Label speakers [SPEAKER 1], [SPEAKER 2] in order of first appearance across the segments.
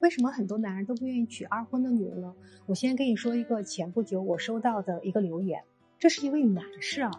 [SPEAKER 1] 为什么很多男人都不愿意娶二婚的女人呢？我先跟你说一个前不久我收到的一个留言，这是一位男士啊，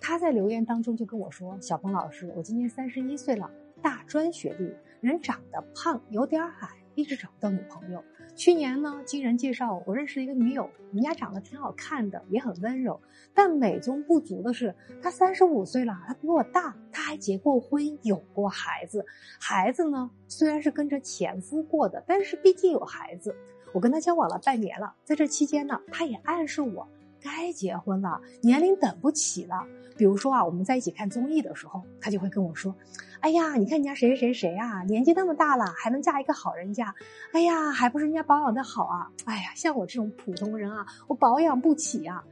[SPEAKER 1] 他在留言当中就跟我说：“小鹏老师，我今年三十一岁了，大专学历，人长得胖，有点矮，一直找不到女朋友。去年呢，经人介绍，我认识了一个女友，人家长得挺好看的，也很温柔，但美中不足的是，她三十五岁了，她比我大。”她还结过婚，有过孩子。孩子呢，虽然是跟着前夫过的，但是毕竟有孩子。我跟她交往了半年了，在这期间呢，她也暗示我该结婚了，年龄等不起了。比如说啊，我们在一起看综艺的时候，他就会跟我说：“哎呀，你看人家谁谁谁谁啊，年纪那么大了，还能嫁一个好人家。哎呀，还不是人家保养的好啊。哎呀，像我这种普通人啊，我保养不起啊。”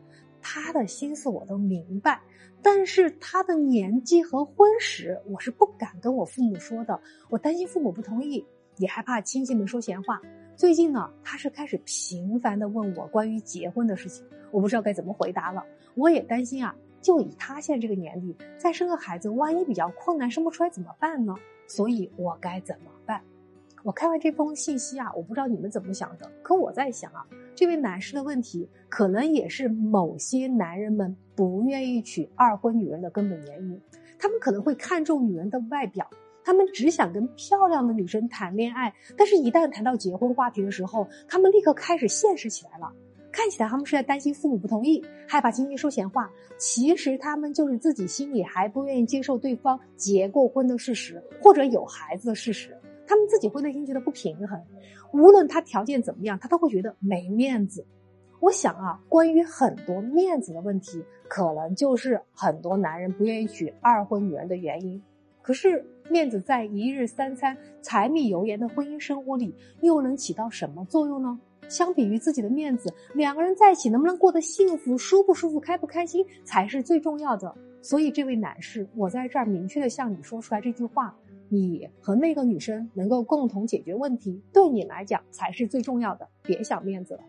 [SPEAKER 1] 他的心思我都明白，但是他的年纪和婚史，我是不敢跟我父母说的。我担心父母不同意，也害怕亲戚们说闲话。最近呢，他是开始频繁的问我关于结婚的事情，我不知道该怎么回答了。我也担心啊，就以他现在这个年纪，再生个孩子，万一比较困难，生不出来怎么办呢？所以我该怎么办？我看完这封信息啊，我不知道你们怎么想的，可我在想啊。这位男士的问题，可能也是某些男人们不愿意娶二婚女人的根本原因。他们可能会看重女人的外表，他们只想跟漂亮的女生谈恋爱，但是，一旦谈到结婚话题的时候，他们立刻开始现实起来了。看起来他们是在担心父母不同意，害怕亲戚说闲话，其实他们就是自己心里还不愿意接受对方结过婚的事实，或者有孩子的事实。他们自己会内心觉得不平衡，无论他条件怎么样，他都会觉得没面子。我想啊，关于很多面子的问题，可能就是很多男人不愿意娶二婚女人的原因。可是，面子在一日三餐、柴米油盐的婚姻生活里，又能起到什么作用呢？相比于自己的面子，两个人在一起能不能过得幸福、舒不舒服、开不开心，才是最重要的。所以，这位男士，我在这儿明确的向你说出来这句话。你和那个女生能够共同解决问题，对你来讲才是最重要的，别想面子了。